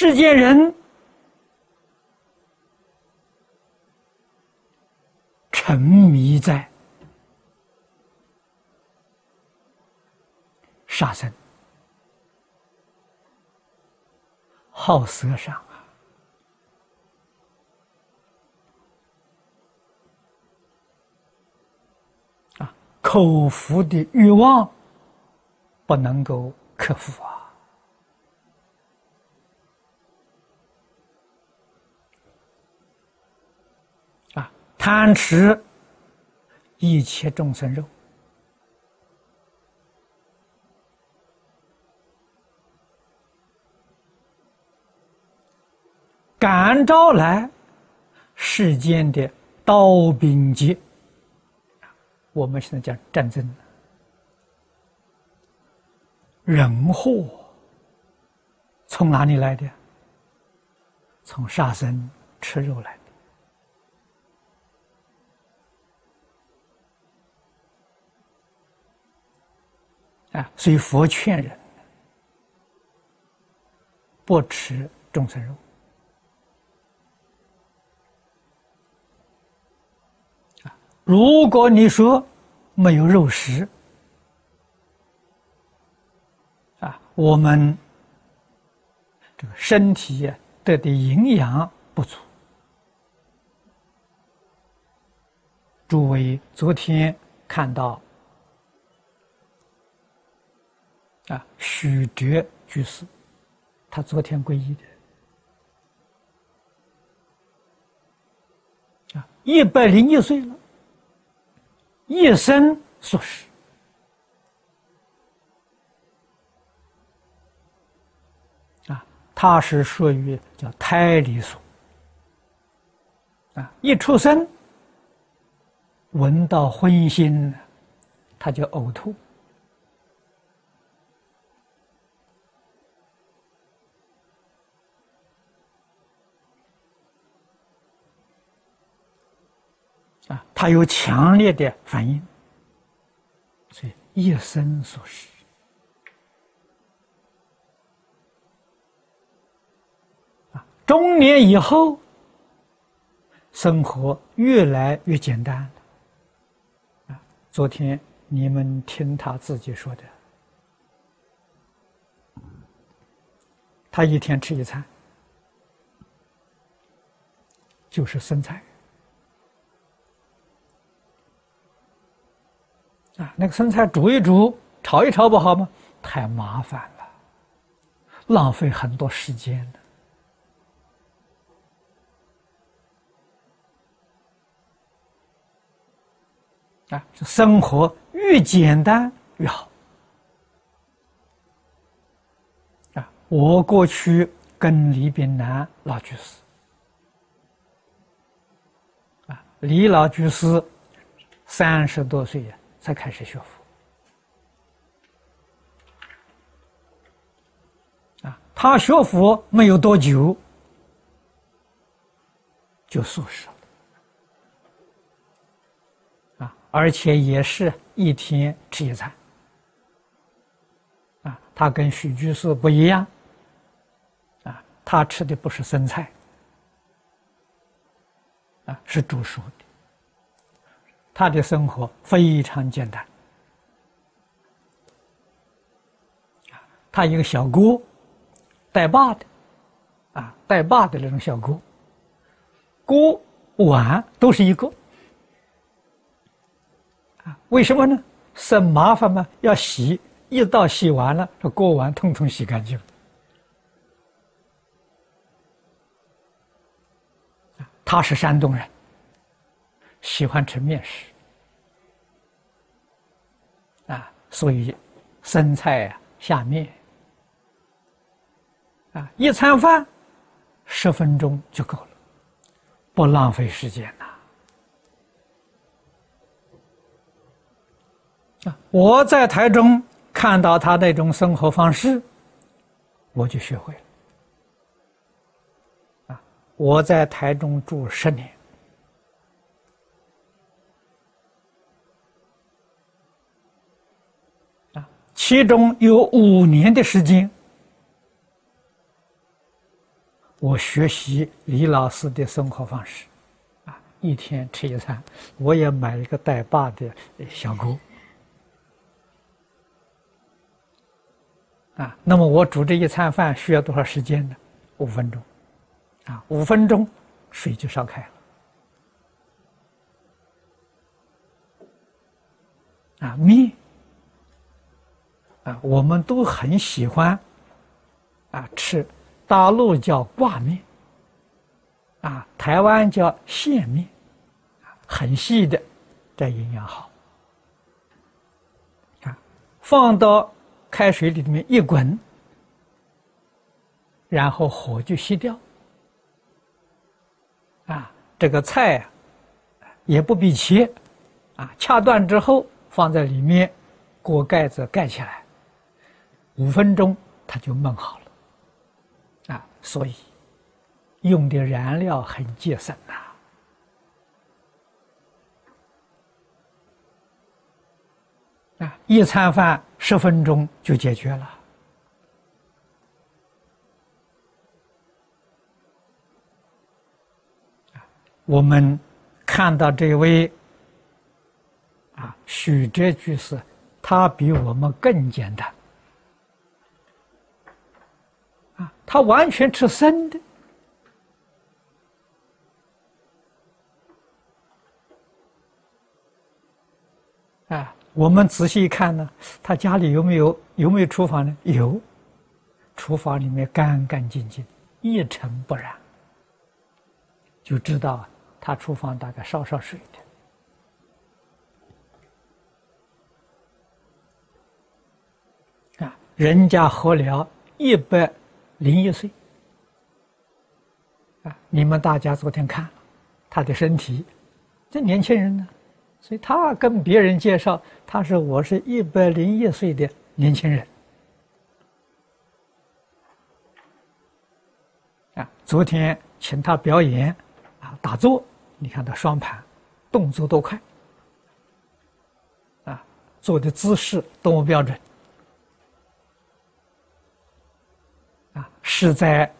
世间人沉迷在杀生、好色上啊，啊，口腹的欲望不能够克服啊。贪吃一切众生肉，感召来世间的刀兵劫。我们现在讲战争，人祸从哪里来的？从杀生吃肉来。啊，所以佛劝人不吃众生肉。啊，如果你说没有肉食，啊，我们这个身体得的营养不足。诸位昨天看到。啊，许哲居士，他昨天皈依的，啊，一百零一岁了，一生所食，啊，他是属于叫胎里素，啊，一出生闻到荤腥，他就呕吐。啊，他有强烈的反应，所以一生所食。啊，中年以后，生活越来越简单。啊，昨天你们听他自己说的，他一天吃一餐，就是生菜。啊，那个生菜煮一煮，炒一炒不好吗？太麻烦了，浪费很多时间啊，生活越简单越好。啊，我过去跟李炳南老居士，啊，李老居士三十多岁呀。才开始学佛啊！他学佛没有多久，就素食了啊！而且也是一天吃一餐啊！他跟许居士不一样啊！他吃的不是生菜啊，是煮熟的。他的生活非常简单，他一个小锅，带把的，啊，带把的那种小锅，锅碗都是一个，啊，为什么呢？省麻烦嘛，要洗，一道洗完了，这锅碗通通洗干净。他是山东人。喜欢吃面食啊，所以生菜啊下面啊，一餐饭十分钟就够了，不浪费时间呐。啊，我在台中看到他那种生活方式，我就学会了。啊，我在台中住十年。其中有五年的时间，我学习李老师的生活方式，啊，一天吃一餐，我也买一个带把的小锅，啊，那么我煮这一餐饭需要多少时间呢？五分钟，啊，五分钟水就烧开了，啊，面，我们都很喜欢，啊，吃。大陆叫挂面，啊，台湾叫线面，很细的，这营养好。啊，放到开水里面一滚，然后火就熄掉。啊，这个菜啊，也不必切，啊，掐断之后放在里面，锅盖子盖起来，五分钟它就焖好了。啊所以，用的燃料很节省呐。啊，一餐饭十分钟就解决了。我们看到这位啊，许哲居士，他比我们更简单。他完全吃生的，啊，我们仔细一看呢，他家里有没有有没有厨房呢？有，厨房里面干干净净，一尘不染，就知道他厨房大概烧烧水的。啊，人家活了一百。零一岁，啊！你们大家昨天看他的身体，这年轻人呢，所以他跟别人介绍，他说我是一百零一岁的年轻人。啊，昨天请他表演，啊，打坐，你看他双盘，动作多快，啊，做的姿势多么标准。是在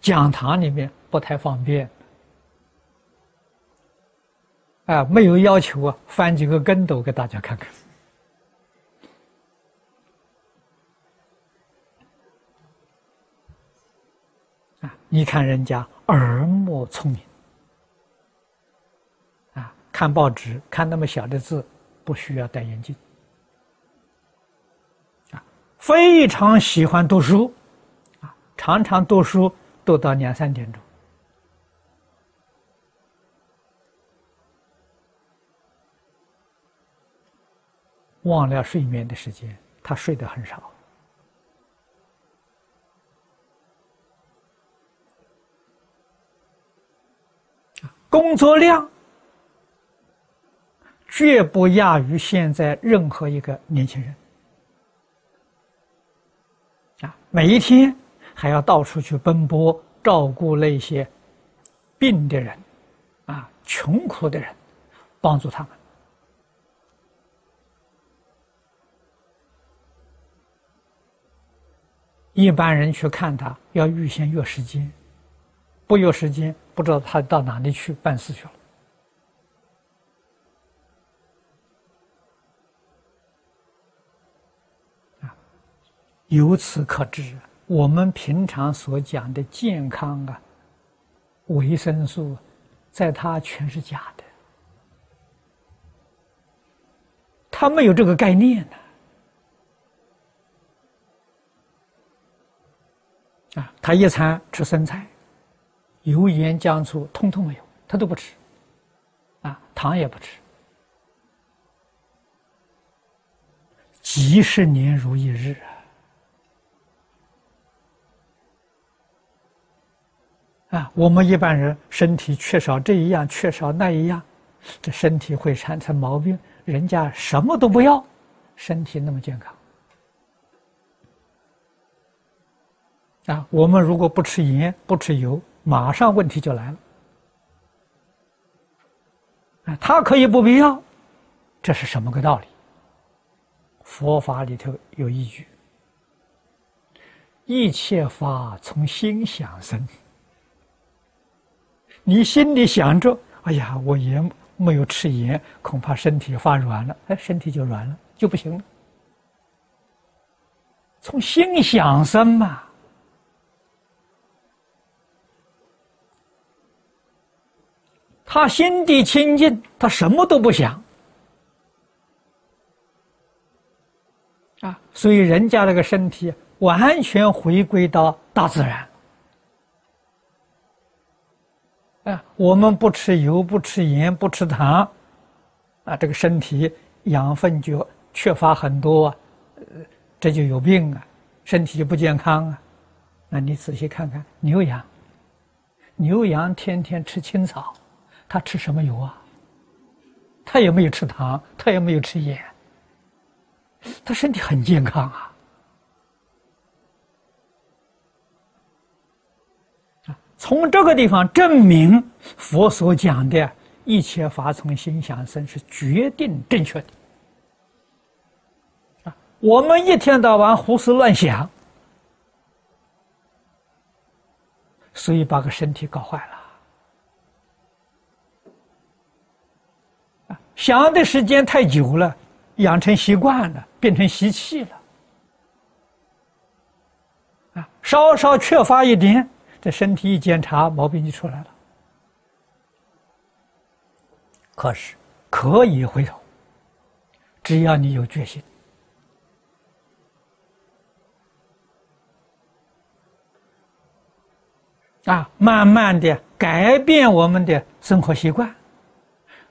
讲堂里面不太方便，啊，没有要求啊，翻几个跟斗给大家看看。啊，你看人家耳目聪明，啊，看报纸看那么小的字，不需要戴眼镜。非常喜欢读书，啊，常常读书读到两三点钟，忘了睡眠的时间，他睡得很少，工作量绝不亚于现在任何一个年轻人。啊每一天还要到处去奔波，照顾那些病的人，啊，穷苦的人，帮助他们。一般人去看他，要预先约时间，不约时间，不知道他到哪里去办事去了。由此可知，我们平常所讲的健康啊，维生素，在他全是假的，他没有这个概念呢。啊，他一餐吃生菜，油盐酱醋通通没有，他都不吃，啊，糖也不吃，几十年如一日啊。啊，我们一般人身体缺少这一样，缺少那一样，这身体会产生毛病。人家什么都不要，身体那么健康。啊，我们如果不吃盐、不吃油，马上问题就来了。啊，他可以不必要，这是什么个道理？佛法里头有依据。一切法从心想生。你心里想着，哎呀，我盐没有吃盐，恐怕身体发软了，哎，身体就软了，就不行了。从心想生嘛。他心地清净，他什么都不想啊，所以人家那个身体完全回归到大自然啊。我们不吃油，不吃盐，不吃糖啊，这个身体养分就缺乏很多，这就有病啊，身体就不健康啊。那你仔细看看牛羊，牛羊天天吃青草。他吃什么油啊？他也没有吃糖，他也没有吃盐，他身体很健康啊！从这个地方证明佛所讲的一切法从心想生是决定正确的。我们一天到晚胡思乱想，所以把个身体搞坏了。想的时间太久了，养成习惯了，变成习气了。啊，稍稍缺乏一点，这身体一检查，毛病就出来了。可是可以回头，只要你有决心，啊，慢慢的改变我们的生活习惯。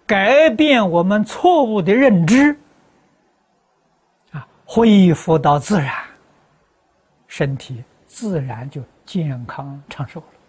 改变我们错误的认知，啊，恢复到自然，身体自然就健康长寿了。